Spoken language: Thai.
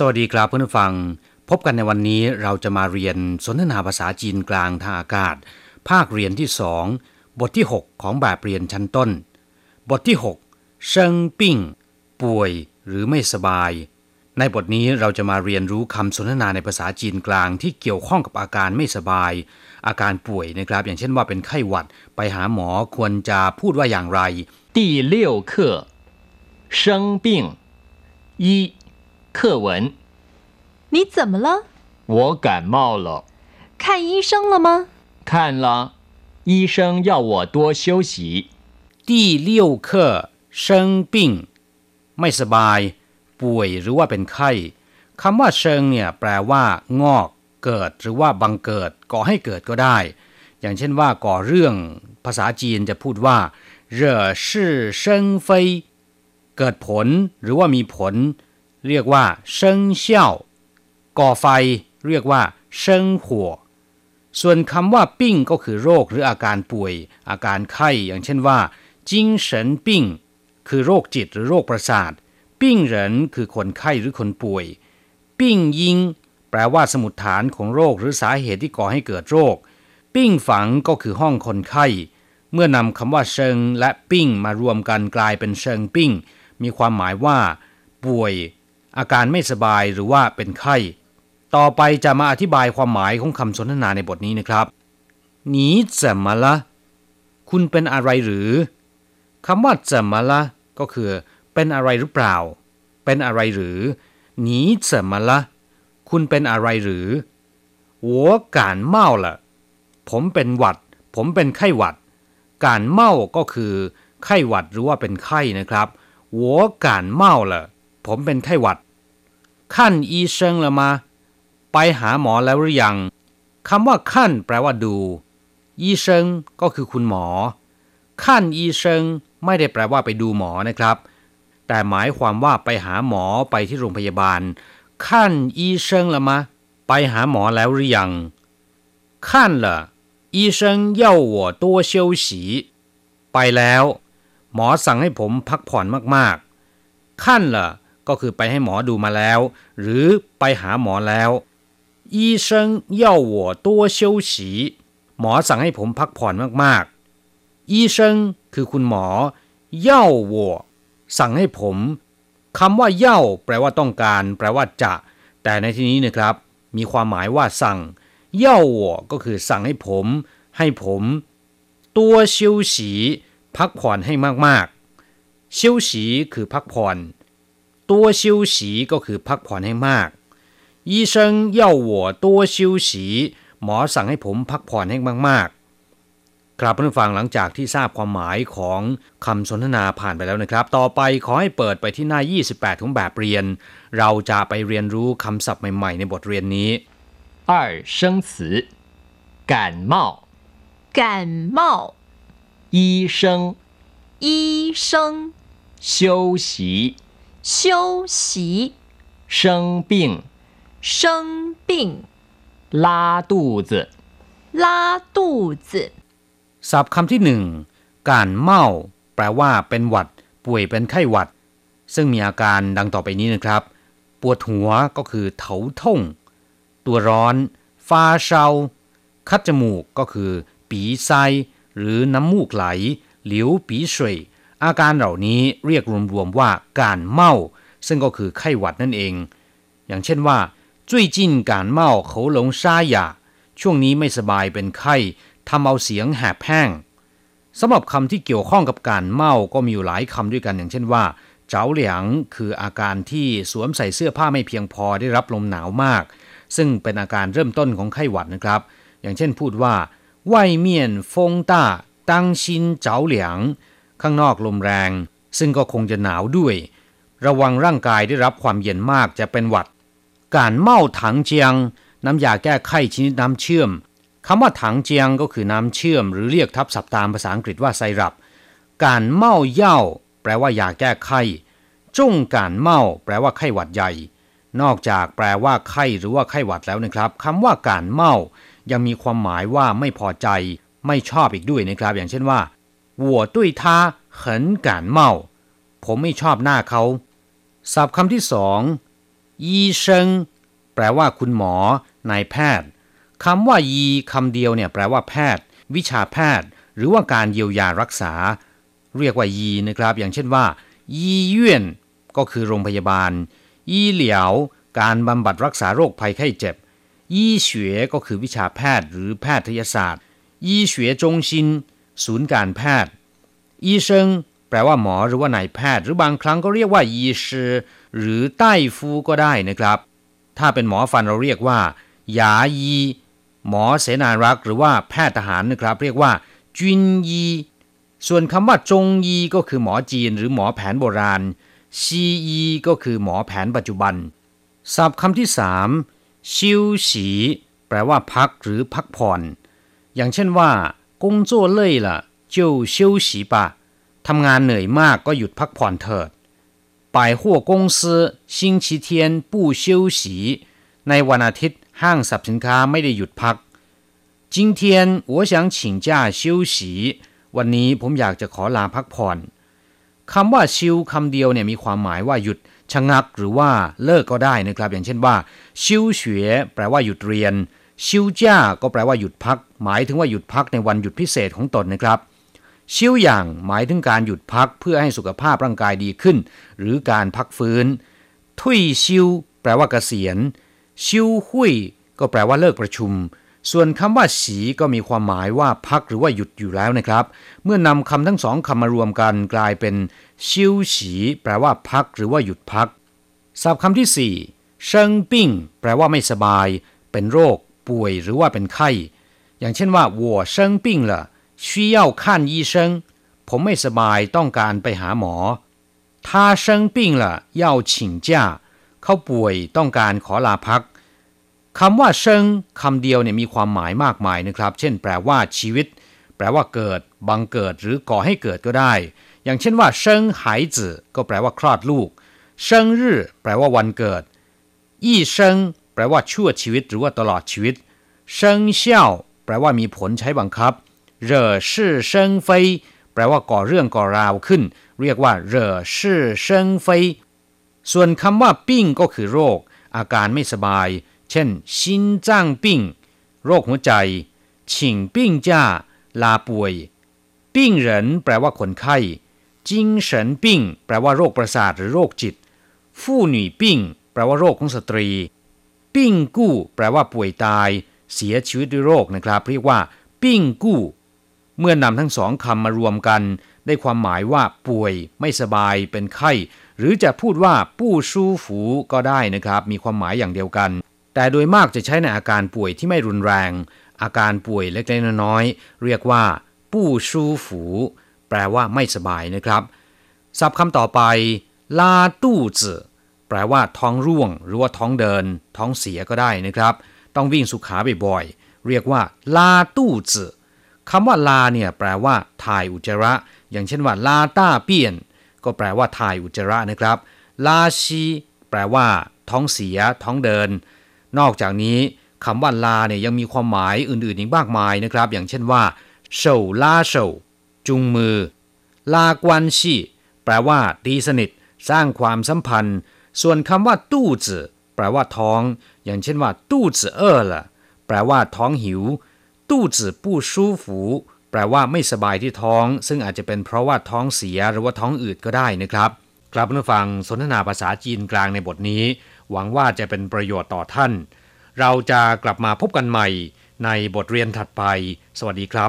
สวัสดีครับเพื่อนผู้ฟัง พบกันในวันนี้เราจะมาเรียนสนทนาภาษาจีนกลางทางอากาศ ภาคเรียนที่สองบทที่ 6 ของแบบเรียนชั้นต้น บทที่6เชิงปิ้ง ป่วยหรือไม่สบาย ในบทนี้เราจะมาเรียนรู้คำสนทนาในภาษาจีนกลางที่เกี่ยวข้องกับอาการไม่สบาย อาการป่วยนะครับ อย่างเช่นว่าเป็นไข้หวัดไปหาหมอควรจะพูดว่าอย่างไรที่เลี้เคอเชิ一课文你怎么了？我感冒了，看医生了吗？看了，医生要我多休息。第六课生病ไม่สบาย ป่วยหรือว่าเป็นไข้คำว่าเชิงเนี่ยแปลว่า งอก เกิดหรือว่าบังเกิดก่อให้เกิดก็ได้ อย่างเช่นว่าก่อเรื่อง ภาษาจีนจะพูดว่าเร่อชื่อเซิงเฟยเกิดผลหรือว่ามีผล เรียกว่าเซิงเซี่ยวก่อไฟ เรียกว่าเซิงหัวส่วนคำว่าปิ้งก็คือโรคหรืออาการป่วย อาการไข้อย่างเช่นว่าจิงเฉินปิ้งคือโรคจิตหรือโรคประสาท ปิ้งเหรินคือคนไข้หรือคนป่วย ปิ้งยิง แปลว่าสมุดฐานของโรคหรือสาเหตุที่ก่อให้เกิดโรค ปิ้งฝังก็คือห้องคนไข้ เมื่อนำคำว่าเชิงและปิ้งมารวมกันกลายเป็นเชิงปิ้ง มีความหมายว่า ป่วย อาการไม่สบายหรือว่าเป็นไข้ ต่อไปจะมาอธิบายความหมายของคำสนทนาในบทนี้นะครับหนีจำมาละคุณเป็นอะไรหรือคำว่าจำมาละก็คือ เป็นอะไรหรือเปล่า เป็นอะไรหรือหนีจำมาละคุณเป็นอะไรหรือหัวการเมาละผมเป็นหวัด ผมเป็นไข้หวัด การเมาก็คือ ไข้หวัดหรือว่าเป็นไข้นะครับหัวการเมาละ ผมเป็นไข้หวัดขั้นอีเชิงละมา ไปหาหมอแล้วหรือยังคำว่าขั้นแปลว่าดู อีเชิงก็คือคุณหมอ ขั้นอีเชิงไม่ได้แปลว่าไปดูหมอนะครับ แต่หมายความว่าไปหาหมอไปที่โรงพยาบาล ขั้นอีเชิงละมา ไปหาหมอแล้วหรือยังขั้นละอีเชิงเย่าหัไปแล้ว หมอสั่งให้ผมพักผ่อนมากๆขั้นละ ก็คือไปให้หมอดูมาแล้ว หรือไปหาหมอแล้ว医生要我多休息หมอสั่งให้ผมพักผ่อนมากๆ医生คือคุณหมอ要我สั่งให้ผมคำว่าเย่าแปลว่าต้องการ แปลว่าจะ แต่ในที่นี้นะครับ มีความหมายว่าสั่งเย่า我ก็คือสั่งให้ผม ให้ผมตัว休息พักผ่อนให้มากๆ休息คือพักผ่อน ตัว休息ก็คือพักผ่อนให้มาก医生要我多休息หมอสั่งให้ผมพักผ่อนให้มากๆ ครับเพื่อนฟังหลังจากที่ทราบความหมายของคำสนทนาผ่านไปแล้วนะครับ ต่อไปขอให้เปิดไปที่หน้า 28 ของแบบเรียน เราจะไปเรียนรู้คำศัพท์ใหม่ๆ ในบทเรียนนี้ 二生词感冒感冒，医生医生休息 休息，生病生病，拉肚子拉肚子， ศัพท์คำที่หนึ่งการเมาแปลว่าเป็นหวัด ป่วยเป็นไข้หวัด ซึ่งมีอาการดังต่อไปนี้นะครับ ปวดหัวก็คือเถาท่ง ตัวร้อนฟาเชาคัดจมูกก็คือ ปีไซหรือน้ำมูกไหล หลิวปีสวย อาการเหล่านี้เรียกรวมๆว่าการเมา ซึ่งก็คือไข้หวัดนั่นเอง อย่างเช่นว่า最近感冒喉咙沙哑ช่วงนี้ไม่สบายเป็นไข้ทำเอาเสียงแหบแห้งสำหรับคำที่เกี่ยวข้องกับการเมาก็มีอยู่หลายคำด้วยกัน อย่างเช่นว่า เจ้าเหลียงคืออาการที่สวมใส่เสื้อผ้าไม่เพียงพอได้รับลมหนาวมาก ซึ่งเป็นอาการเริ่มต้นของไข้หวัดนะครับ อย่างเช่นพูดว่า外面风大当心着凉 ข้างนอกลมแรง ซึ่งก็คงจะหนาวด้วย ระวังร่างกายได้รับความเย็นมากจะเป็นหวัด การเมาถังเจียง น้ำยาแก้ไข้ชนิดน้ำเชื่อมคำว่าถังเจียงก็คือน้ำเชื่อม หรือเรียกทับศัพท์ตามภาษาอังกฤษว่าไซรัป การเมาเย่าแปลว่ายาแก้ไข้จงการเมาแปลว่าไข้หวัดใหญ่ นอกจากแปลว่าไข้หรือว่าไข้หวัดแล้วนะครับคำว่าการเมายังมีความหมายว่าไม่พอใจ ไม่ชอบอีกด้วยนะครับ อย่างเช่นว่า 我对他很感冒ผมไม่ชอบหน้าเขาศัพท์คำที่สอง ยีเซิงแปลว่าคุณหมอ นายแพทย์คำว่ายีคำเดียวเนี่ยแปลว่าแพทย์ วิชาแพทย์ หรือว่าการเยียวยารักษา เรียกว่ายีนะครับ อย่างเช่นว่า ยีเย่นก็คือโรงพยาบาล ยีเหลียว การบำบัดรักษาโรคภัยไข้เจ็บ ยี่เฉวยก็คือวิชาแพทย์หรือแพทยศาสตร์ ยี่เฉวยจงซิน ศูนย์การแพทย์อีเซิงแปลว่าหมอหรือว่านายแพทย์ หรือบางครั้งก็เรียกว่ายีชือหรือใต้ฟูก็ได้นะครับ ถ้าเป็นหมอฟันเราเรียกว่าหยายีหมอเสนารักษ์หรือว่าแพทย์ทหารนะครับ เรียกว่าจุนยีส่วนคำว่าจงยีก็คือหมอจีน หรือหมอแผนโบราณซียีก็คือหมอแผนปัจจุบันศัพท์คำที่สามชิวฉีแปลว่าพักหรือพักผ่อน อย่างเช่นว่า 工作累了就休息吧ทำงานเหนื่อยมากก็หยุดพักผ่อนเถิด百货公司星期天不休息ในวันอาทิตย์ห้างสรรพสินค้าไม่ได้หยุดพัก今天我想请假休息วันนี้ผมอยากจะขอลาพักผ่อนคำว่าชิวคำเดียวเนี่ยมีความหมายว่าหยุดชะงักหรือว่าเลิกก็ได้นะครับ อย่างเช่นว่าชิวเฉวยแปลว่าหยุดเรียน ชิวจ้าก็แปลว่าหยุดพัก หมายถึงว่าหยุดพักในวันหยุดพิเศษของตนนะครับชิวอย่างหมายถึงการหยุดพักเพื่อให้สุขภาพร่างกายดีขึ้น หรือการพักฟื้น ทุยชิวแปลว่าเกษียณ ชิวหุยก็แปลว่าเลิกประชุม ส่วนคำว่าสีก็มีความหมายว่าพักหรือว่าหยุดอยู่แล้วนะครับ เมื่อนำคำทั้งสองคำมารวมกันกลายเป็น ชิวฉีแปลว่าพักหรือว่าหยุดพักศัพท์คำที่สี่เชิงปิ้งแปลว่าไม่สบาย เป็นโรค ป่วยหรือว่าเป็นไข้ อย่างเช่นว่า我生病了需要看医生ผมไม่สบายต้องการไปหาหมอ他生病了要请假เขาป่วยต้องการขอลาพักคำว่าเชิงคำเดียวเนี่ยมีความหมายมากมายนะครับ เช่น แปลว่าชีวิต แปลว่าเกิด บังเกิดหรือก่อให้เกิดก็ได้ อย่างเช่นว่าเชิงหายจื่อก็แปลว่าคลอดลูกเชิงรื่อแปลว่าวันเกิด ยี่เชิง แปลว่าชั่วชีวิตหรือว่าตลอดชีวิตเชิงเซี่ยวแปลว่ามีผลใช้บังคับเหร่อชื่อเชิงเฟยแปลว่าก่อเรื่องก่อราวขึ้น เรียกว่า 惹是生非 ส่วนคำว่า 病 ก็คือโรค อาการไม่สบาย เช่น心臟病 โรคหัวใจ 請病假 ลาป่วย病人 แปลว่าคนไข้ 精神病 แปลว่าโรคประสาทหรือโรคจิต 婦女病 แปลว่าโรคของสตรี ปิ้งกู้ แปลว่าป่วยตาย เสียชีวิตด้วยโรคนะครับ เรียกว่าปิ้งกู้ เมื่อนำทั้งสองคำมารวมกัน ได้ความหมายว่าป่วย ไม่สบาย เป็นไข้ หรือจะพูดว่าปู้ชู้ฝูก็ได้นะครับ มีความหมายอย่างเดียวกัน แต่โดยมากจะใช้ในอาการป่วยที่ไม่รุนแรง อาการป่วยเล็กๆน้อยๆเรียกว่าปู้ชู้ฝูแปลว่าไม่สบายนะครับศัพท์คำต่อไปลาตู้จื่อ แปลว่าท้องร่วง หรือว่าท้องเดิน ท้องเสียก็ได้นะครับ ต้องวิ่งสุขาบ่อยๆเรียกว่าลาตู้จือคำว่าลาเนี่ยแปลว่าถ่ายอุจจาระ อย่างเช่นว่าลาต้าเปียน ก็แปลว่าถ่ายอุจจาระนะครับ ลาชีแปลว่า ท้องเสีย ท้องเดิน นอกจากนี้คำว่าลาเนี่ยยังมีความหมายอื่นๆอีกมากมายนะครับ อย่างเช่นว่าเฉาลาเฉาจุงมือ ลากวนชีแปลว่าตีสนิท สร้างความสัมพันธ์ ส่วนคำว่าตู้จื่อแปลว่าท้อง อย่างเช่นว่า ตู้จื่อเออละแปลว่าท้องหิว ตู้จื่อปู้ชู้ฝูแปลว่าไม่สบายที่ท้อง ซึ่งอาจจะเป็นเพราะว่าท้องเสียหรือว่าท้องอืดก็ได้นะครับกลับมาฟังสนทนาภาษาจีนกลางในบทนี้ หวังว่าจะเป็นประโยชน์ต่อท่าน เราจะกลับมาพบกันใหม่ในบทเรียนถัดไป สวัสดีครับ